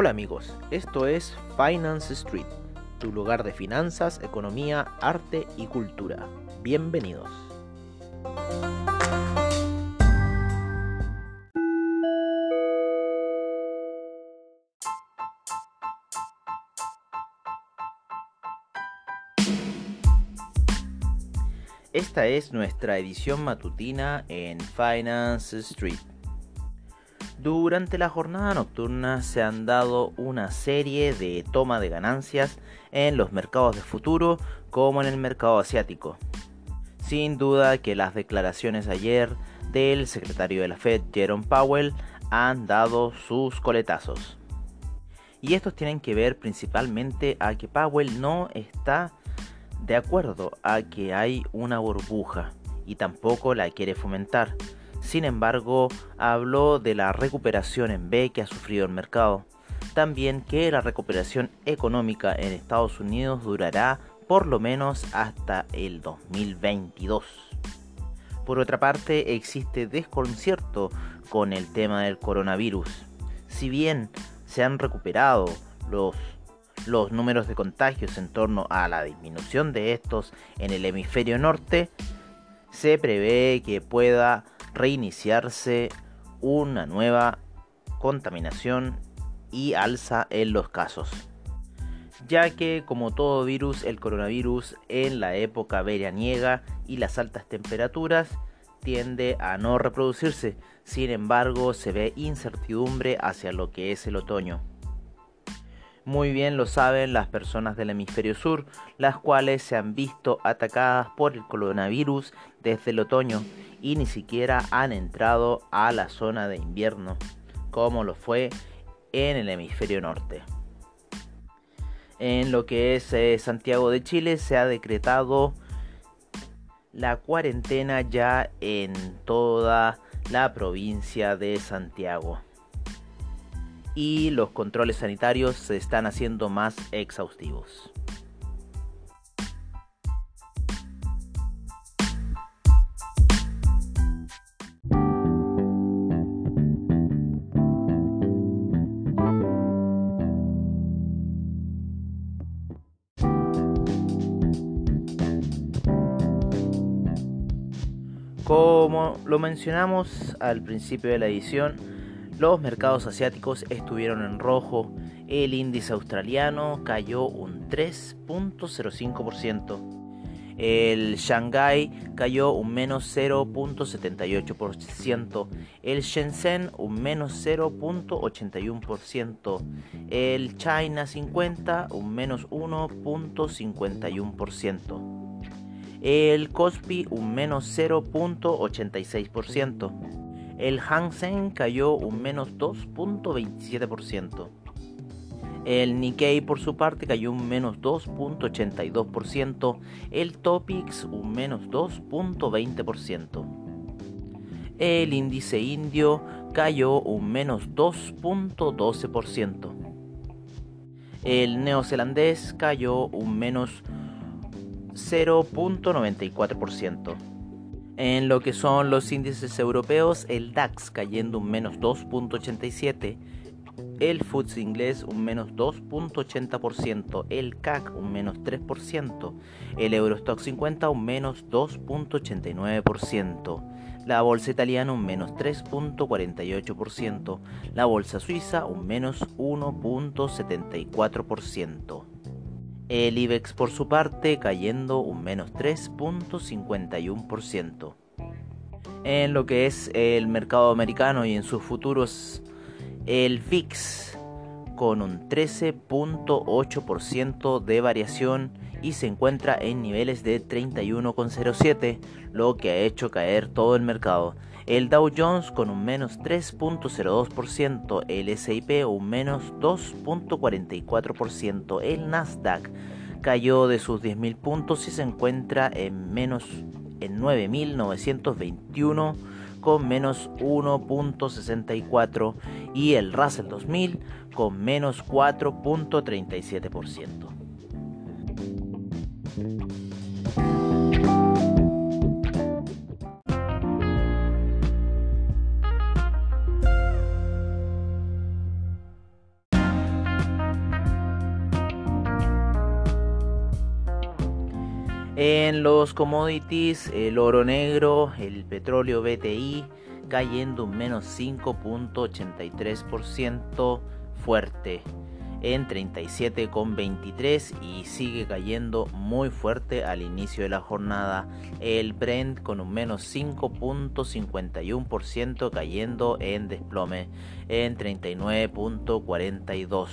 Hola amigos, esto es Finance Street, tu lugar de finanzas, economía, arte y cultura. Bienvenidos. Esta es nuestra edición matutina en Finance Street. Durante la jornada nocturna se han dado una serie de toma de ganancias en los mercados de futuro como en el mercado asiático. Sin duda que las declaraciones ayer del secretario de la Fed, Jerome Powell, han dado sus coletazos. Y estos tienen que ver principalmente a que Powell no está de acuerdo a que hay una burbuja y tampoco la quiere fomentar sin embargo, habló de la recuperación en B que ha sufrido el mercado. También que la recuperación económica en Estados Unidos durará por lo menos hasta el 2022. Por otra parte, existe desconcierto con el tema del coronavirus. Si bien se han recuperado los, los números de contagios en torno a la disminución de estos en el hemisferio norte, se prevé que pueda reiniciarse una nueva contaminación y alza en los casos. Ya que como todo virus, el coronavirus en la época veraniega y las altas temperaturas tiende a no reproducirse, sin embargo se ve incertidumbre hacia lo que es el otoño. Muy bien lo saben las personas del hemisferio sur, las cuales se han visto atacadas por el coronavirus desde el otoño y ni siquiera han entrado a la zona de invierno, como lo fue en el hemisferio norte. En lo que es eh, Santiago de Chile se ha decretado la cuarentena ya en toda la provincia de Santiago. Y los controles sanitarios se están haciendo más exhaustivos. Como lo mencionamos al principio de la edición, los mercados asiáticos estuvieron en rojo. El índice australiano cayó un 3.05%. El Shanghai cayó un menos 0.78%. El Shenzhen un menos 0.81%. El China 50 un menos 1.51% el Kospi un menos 0.86%, el Hang Seng cayó un menos 2.27%, el Nikkei por su parte cayó un menos 2.82%, el Topix un menos 2.20%, el índice indio cayó un menos 2.12%, el neozelandés cayó un menos 0.94%. En lo que son los índices europeos, el DAX cayendo un menos 2.87%, el FTSE inglés un menos 2.80%, el CAC un menos 3%, el Eurostock 50 un menos 2.89%, la bolsa italiana un menos 3.48%, la bolsa suiza un menos 1.74%. El IBEX por su parte cayendo un menos 3.51%. En lo que es el mercado americano y en sus futuros, el VIX con un 13.8% de variación y se encuentra en niveles de 31,07, lo que ha hecho caer todo el mercado. El Dow Jones con un menos 3.02%, el SIP un menos 2.44%, el Nasdaq cayó de sus 10.000 puntos y se encuentra en menos en 9.921 con menos 1.64 y el Russell 2000 con menos 4.37%. En los commodities, el oro negro, el petróleo BTI cayendo un menos 5.83% fuerte en 37,23 y sigue cayendo muy fuerte al inicio de la jornada. El Brent con un menos 5.51% cayendo en desplome en 39.42.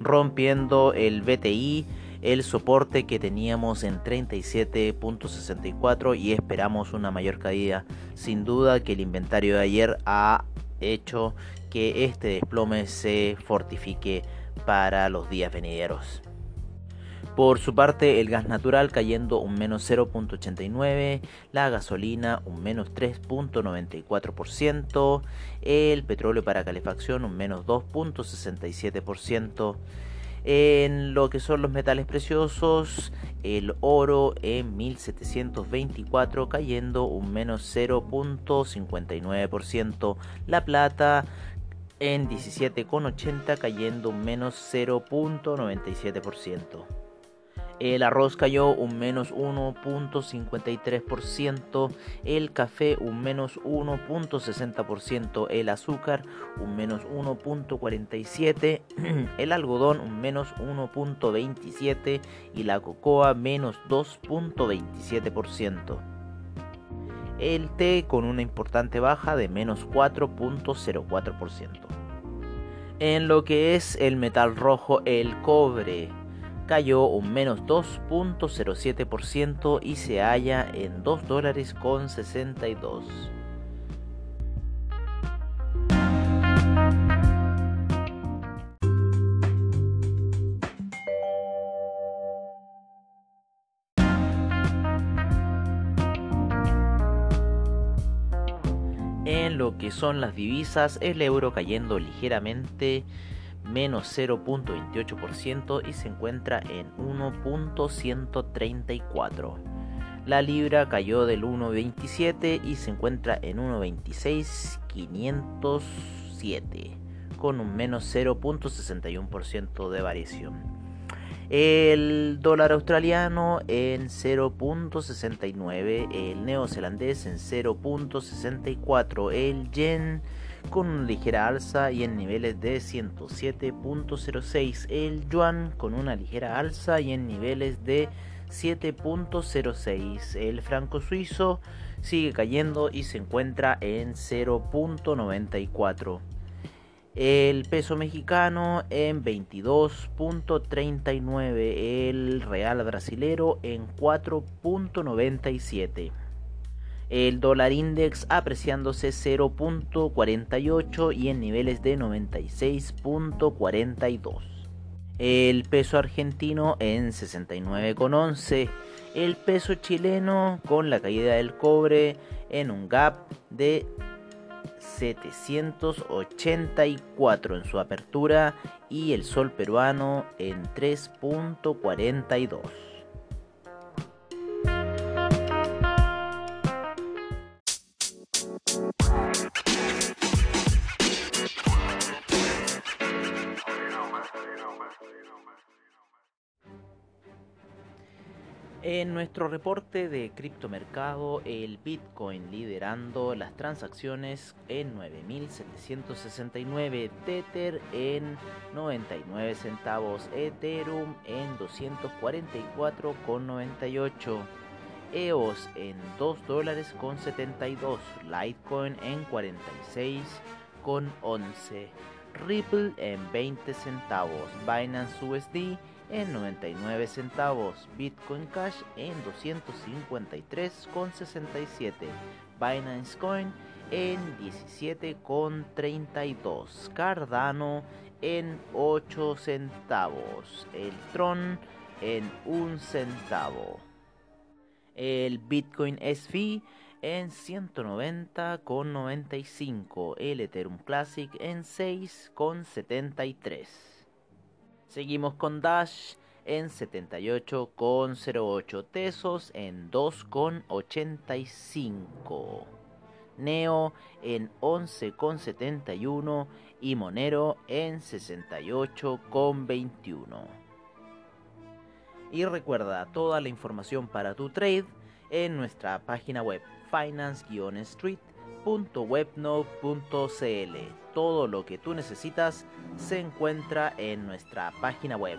Rompiendo el BTI el soporte que teníamos en 37.64 y esperamos una mayor caída. Sin duda que el inventario de ayer ha hecho que este desplome se fortifique para los días venideros. Por su parte, el gas natural cayendo un menos 0.89, la gasolina un menos 3.94%, el petróleo para calefacción un menos 2.67%, en lo que son los metales preciosos, el oro en 1724 cayendo un menos 0.59%, la plata en 17,80 cayendo menos 0.97%. El arroz cayó un menos 1.53%, el café un menos 1.60%, el azúcar un menos 1.47%, el algodón un menos 1.27% y la cocoa menos 2.27%. El té con una importante baja de menos 4.04%. En lo que es el metal rojo, el cobre cayó un menos 2.07% y se halla en 2 dólares con 62. Son las divisas, el euro cayendo ligeramente menos 0.28% y se encuentra en 1.134. La libra cayó del 1.27 y se encuentra en 1.26.507 con un menos 0.61% de variación. El dólar australiano en 0.69, el neozelandés en 0.64, el yen con una ligera alza y en niveles de 107.06. El yuan con una ligera alza y en niveles de 7.06. El franco suizo sigue cayendo y se encuentra en 0.94. El peso mexicano en 22.39. El real brasilero en 4.97 el dólar index apreciándose 0.48 y en niveles de 96.42. El peso argentino en 69,11. El peso chileno con la caída del cobre en un gap de 784 en su apertura y el sol peruano en 3.42. En nuestro reporte de criptomercado, el Bitcoin liderando las transacciones en 9.769, Tether en 99 centavos, Ethereum en 244,98, EOS en 2 dólares con 72, Litecoin en 46 con 11, Ripple en 20 centavos, Binance USD en 99 centavos, Bitcoin Cash en 253,67, Binance Coin en 17,32, Cardano en 8 centavos, el Tron en 1 centavo, el Bitcoin SV en 190,95, el Ethereum Classic en 6,73. Seguimos con Dash en 78,08 Tesos en 2,85. Neo en 11,71 y Monero en 68,21. Y recuerda toda la información para tu trade en nuestra página web Todo lo que tú necesitas se encuentra en nuestra página web.